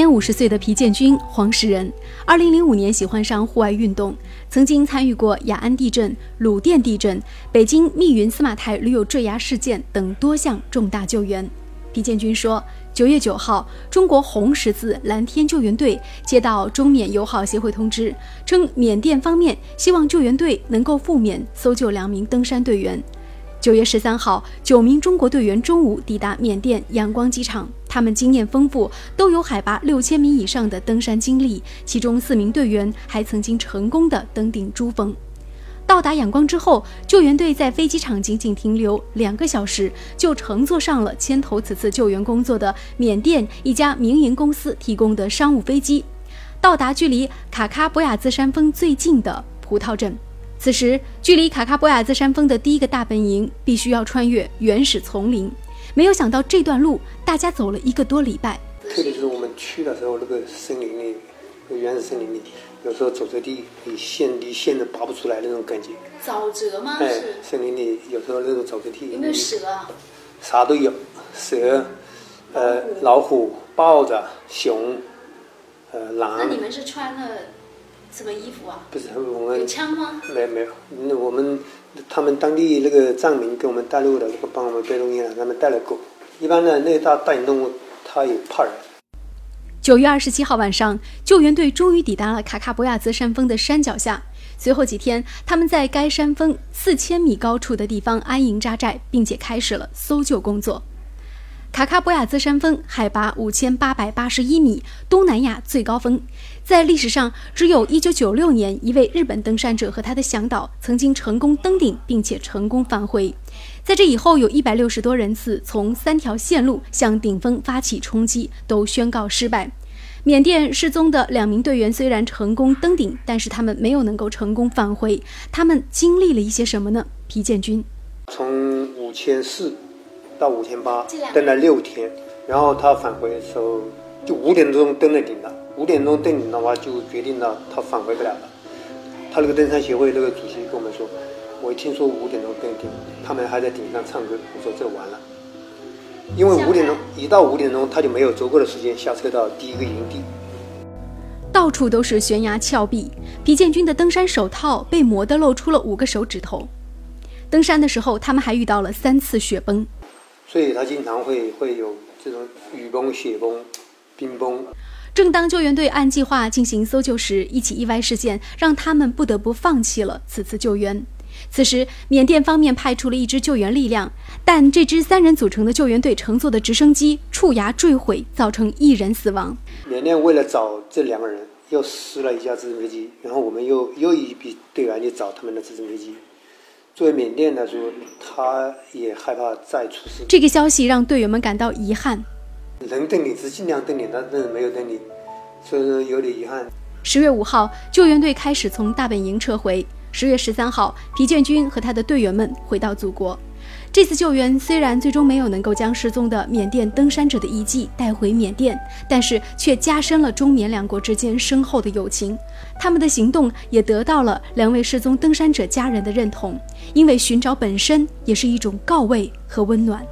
年五十岁的皮建军，黄石人。二零零五年喜欢上户外运动，曾经参与过雅安地震、鲁甸地震、北京密云司马台驴友坠崖事件等多项重大救援。皮建军说：“九月九号，中国红十字蓝天救援队接到中缅友好协会通知，称缅甸方面希望救援队能够赴缅搜救两名登山队员。”九月十三号，九名中国队员中午抵达缅甸仰光机场，他们经验丰富，都有海拔六千米以上的登山经历，其中四名队员还曾经成功的登顶珠峰。到达仰光之后，救援队在飞机场仅仅停留两个小时，就乘坐上了牵头此次救援工作的缅甸一家民营公司提供的商务飞机，到达距离卡卡博雅兹山峰最近的葡萄镇。此时，距离卡卡波亚兹山峰的第一个大本营必须要穿越原始丛林。没有想到这段路，大家走了一个多礼拜。特别就是我们去的时候，那个森林里，原始森林里，有时候走着地，你线离线都拔不出来那种感觉。沼泽吗？哎，森林里有时候那种走着地。有没有蛇啊？啥都有，蛇，呃，老虎、豹子、熊，呃，狼。那你们是穿了？什么衣服啊？不是我们有枪吗？没有没有，那我们他们当地那个藏民给我们带路的，那个帮我们背东西了，他们带了狗。一般的那大大型动物，它也怕人。九月二十七号晚上，救援队终于抵达了卡卡博亚兹山峰的山脚下。随后几天，他们在该山峰四千米高处的地方安营扎寨，并且开始了搜救工作。卡卡博雅兹山峰海拔五千八百八十一米，东南亚最高峰。在历史上，只有一九九六年一位日本登山者和他的向导曾经成功登顶，并且成功返回。在这以后，有一百六十多人次从三条线路向顶峰发起冲击，都宣告失败。缅甸失踪的两名队员虽然成功登顶，但是他们没有能够成功返回。他们经历了一些什么呢？皮建军从五千四。到五千八，登了六天，然后他返回的时候就五点钟登了顶了。五点钟登顶的话，就决定了他返回不了了。他那个登山协会那个主席跟我们说，我一听说五点钟登顶，他们还在顶上唱歌，我说这完了，因为五点钟一到五点钟他就没有足够的时间下车到第一个营地。到处都是悬崖峭壁，皮建军的登山手套被磨得露出了五个手指头。登山的时候，他们还遇到了三次雪崩。所以，他经常会会有这种雨崩、雪崩、冰崩。正当救援队按计划进行搜救时，一起意外事件让他们不得不放弃了此次救援。此时，缅甸方面派出了一支救援力量，但这支三人组成的救援队乘坐的直升机触崖坠毁，造成一人死亡。缅甸为了找这两个人，又失了一架直升飞机，然后我们又又一批队员去找他们的直升飞机。作为缅甸来说，他也害怕再出事。这个消息让队员们感到遗憾。能登你是尽量登你，但是没有登你，所以说有点遗憾。十月五号，救援队开始从大本营撤回。十月十三号，皮建军和他的队员们回到祖国。这次救援虽然最终没有能够将失踪的缅甸登山者的遗迹带回缅甸，但是却加深了中缅两国之间深厚的友情。他们的行动也得到了两位失踪登山者家人的认同，因为寻找本身也是一种告慰和温暖。